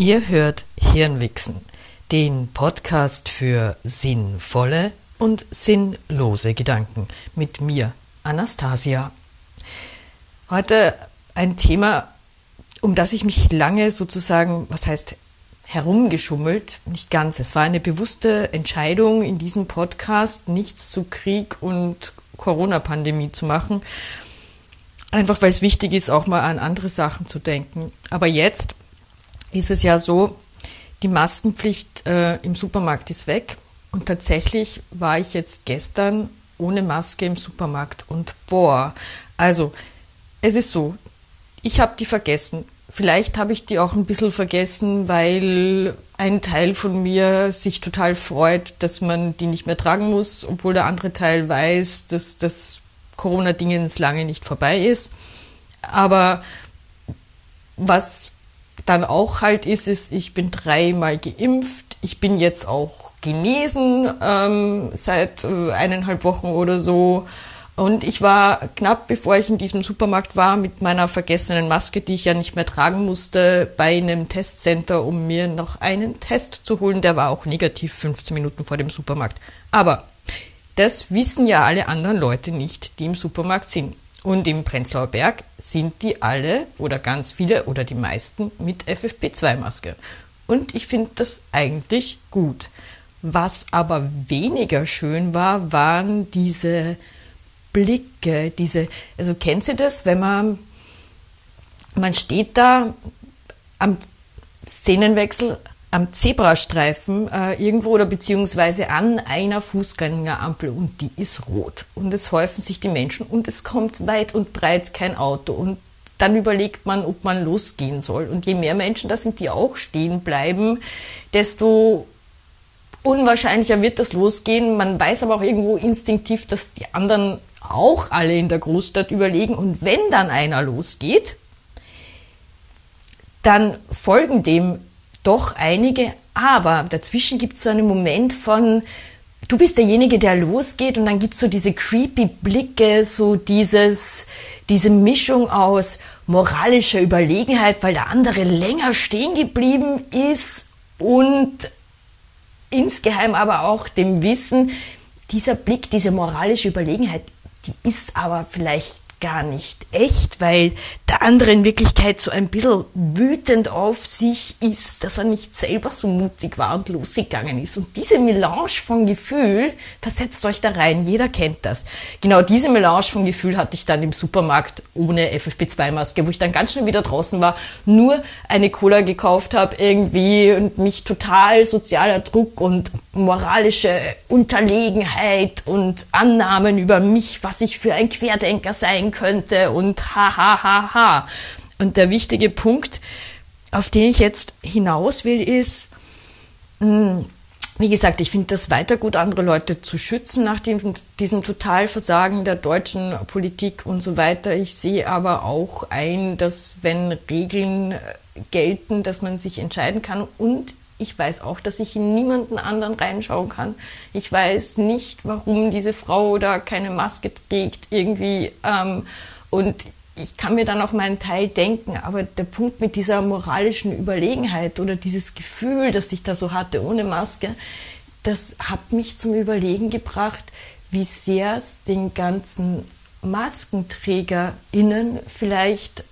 Ihr hört Hirnwichsen, den Podcast für sinnvolle und sinnlose Gedanken mit mir, Anastasia. Heute ein Thema, um das ich mich lange sozusagen, was heißt herumgeschummelt, nicht ganz. Es war eine bewusste Entscheidung in diesem Podcast, nichts zu Krieg und Corona-Pandemie zu machen. Einfach weil es wichtig ist, auch mal an andere Sachen zu denken. Aber jetzt ist es ja so, die Maskenpflicht äh, im Supermarkt ist weg. Und tatsächlich war ich jetzt gestern ohne Maske im Supermarkt. Und boah, also es ist so, ich habe die vergessen. Vielleicht habe ich die auch ein bisschen vergessen, weil ein Teil von mir sich total freut, dass man die nicht mehr tragen muss, obwohl der andere Teil weiß, dass das Corona-Dingens lange nicht vorbei ist. Aber was dann auch halt ist es, ich bin dreimal geimpft, ich bin jetzt auch genesen ähm, seit äh, eineinhalb Wochen oder so. Und ich war knapp bevor ich in diesem Supermarkt war mit meiner vergessenen Maske, die ich ja nicht mehr tragen musste, bei einem Testcenter, um mir noch einen Test zu holen. Der war auch negativ 15 Minuten vor dem Supermarkt. Aber das wissen ja alle anderen Leute nicht, die im Supermarkt sind. Und im Prenzlauer Berg sind die alle oder ganz viele oder die meisten mit FFP2-Maske. Und ich finde das eigentlich gut. Was aber weniger schön war, waren diese Blicke, diese, also kennt ihr das, wenn man, man steht da am Szenenwechsel am Zebrastreifen äh, irgendwo oder beziehungsweise an einer Fußgängerampel und die ist rot. Und es häufen sich die Menschen und es kommt weit und breit kein Auto. Und dann überlegt man, ob man losgehen soll. Und je mehr Menschen da sind, die auch stehen bleiben, desto unwahrscheinlicher wird das losgehen. Man weiß aber auch irgendwo instinktiv, dass die anderen auch alle in der Großstadt überlegen. Und wenn dann einer losgeht, dann folgen dem doch einige, aber dazwischen gibt es so einen Moment von, du bist derjenige, der losgeht und dann gibt es so diese creepy Blicke, so dieses, diese Mischung aus moralischer Überlegenheit, weil der andere länger stehen geblieben ist und insgeheim aber auch dem Wissen, dieser Blick, diese moralische Überlegenheit, die ist aber vielleicht gar nicht echt, weil der andere in Wirklichkeit so ein bisschen wütend auf sich ist, dass er nicht selber so mutig war und losgegangen ist. Und diese Melange von Gefühl, versetzt euch da rein, jeder kennt das. Genau diese Melange von Gefühl hatte ich dann im Supermarkt ohne FFP2-Maske, wo ich dann ganz schnell wieder draußen war, nur eine Cola gekauft habe irgendwie und mich total sozialer Druck und moralische Unterlegenheit und Annahmen über mich, was ich für ein Querdenker sein könnte und ha ha ha ha. Und der wichtige Punkt, auf den ich jetzt hinaus will, ist, hm, wie gesagt, ich finde das weiter gut, andere Leute zu schützen nach dem, diesem Totalversagen der deutschen Politik und so weiter. Ich sehe aber auch ein, dass wenn Regeln gelten, dass man sich entscheiden kann und ich weiß auch, dass ich in niemanden anderen reinschauen kann. Ich weiß nicht, warum diese Frau da keine Maske trägt irgendwie. Ähm, und ich kann mir dann auch meinen Teil denken, aber der Punkt mit dieser moralischen Überlegenheit oder dieses Gefühl, das ich da so hatte ohne Maske, das hat mich zum Überlegen gebracht, wie sehr es den ganzen MaskenträgerInnen vielleicht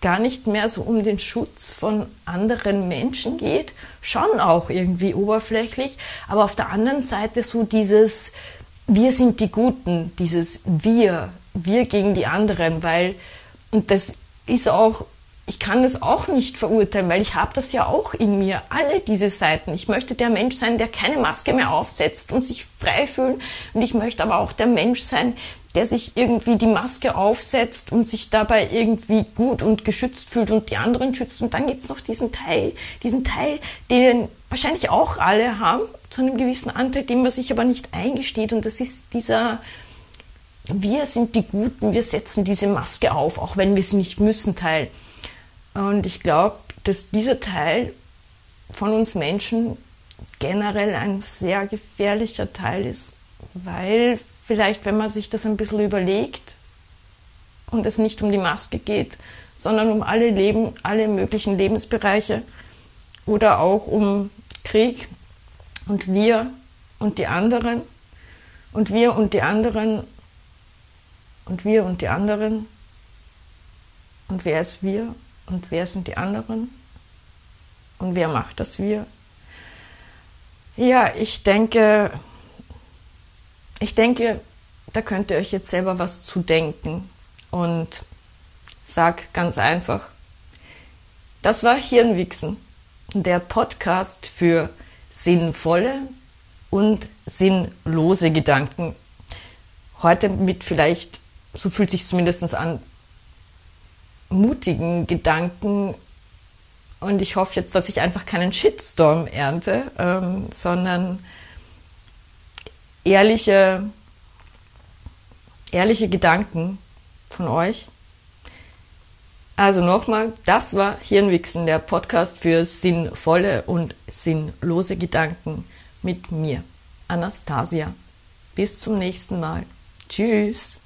gar nicht mehr so um den Schutz von anderen Menschen geht, schon auch irgendwie oberflächlich, aber auf der anderen Seite so dieses wir sind die Guten, dieses wir, wir gegen die anderen, weil und das ist auch ich kann das auch nicht verurteilen, weil ich habe das ja auch in mir, alle diese Seiten. Ich möchte der Mensch sein, der keine Maske mehr aufsetzt und sich frei fühlen. Und ich möchte aber auch der Mensch sein, der sich irgendwie die Maske aufsetzt und sich dabei irgendwie gut und geschützt fühlt und die anderen schützt. Und dann gibt es noch diesen Teil, diesen Teil, den wahrscheinlich auch alle haben, zu einem gewissen Anteil, den man sich aber nicht eingesteht. Und das ist dieser, wir sind die Guten, wir setzen diese Maske auf, auch wenn wir sie nicht müssen, Teil. Und ich glaube, dass dieser Teil von uns Menschen generell ein sehr gefährlicher Teil ist, weil vielleicht, wenn man sich das ein bisschen überlegt und es nicht um die Maske geht, sondern um alle Leben, alle möglichen Lebensbereiche oder auch um Krieg und wir und die anderen und wir und die anderen und wir und die anderen und wer ist wir und wer sind die anderen und wer macht das wir? Ja, ich denke, ich denke, da könnt ihr euch jetzt selber was zu denken und sag ganz einfach, das war Hirnwichsen, der Podcast für sinnvolle und sinnlose Gedanken. Heute mit vielleicht, so fühlt sich zumindest an, mutigen Gedanken. Und ich hoffe jetzt, dass ich einfach keinen Shitstorm ernte, ähm, sondern ehrliche, ehrliche Gedanken von euch. Also nochmal, das war Hirnwichsen, der Podcast für sinnvolle und sinnlose Gedanken mit mir, Anastasia. Bis zum nächsten Mal. Tschüss.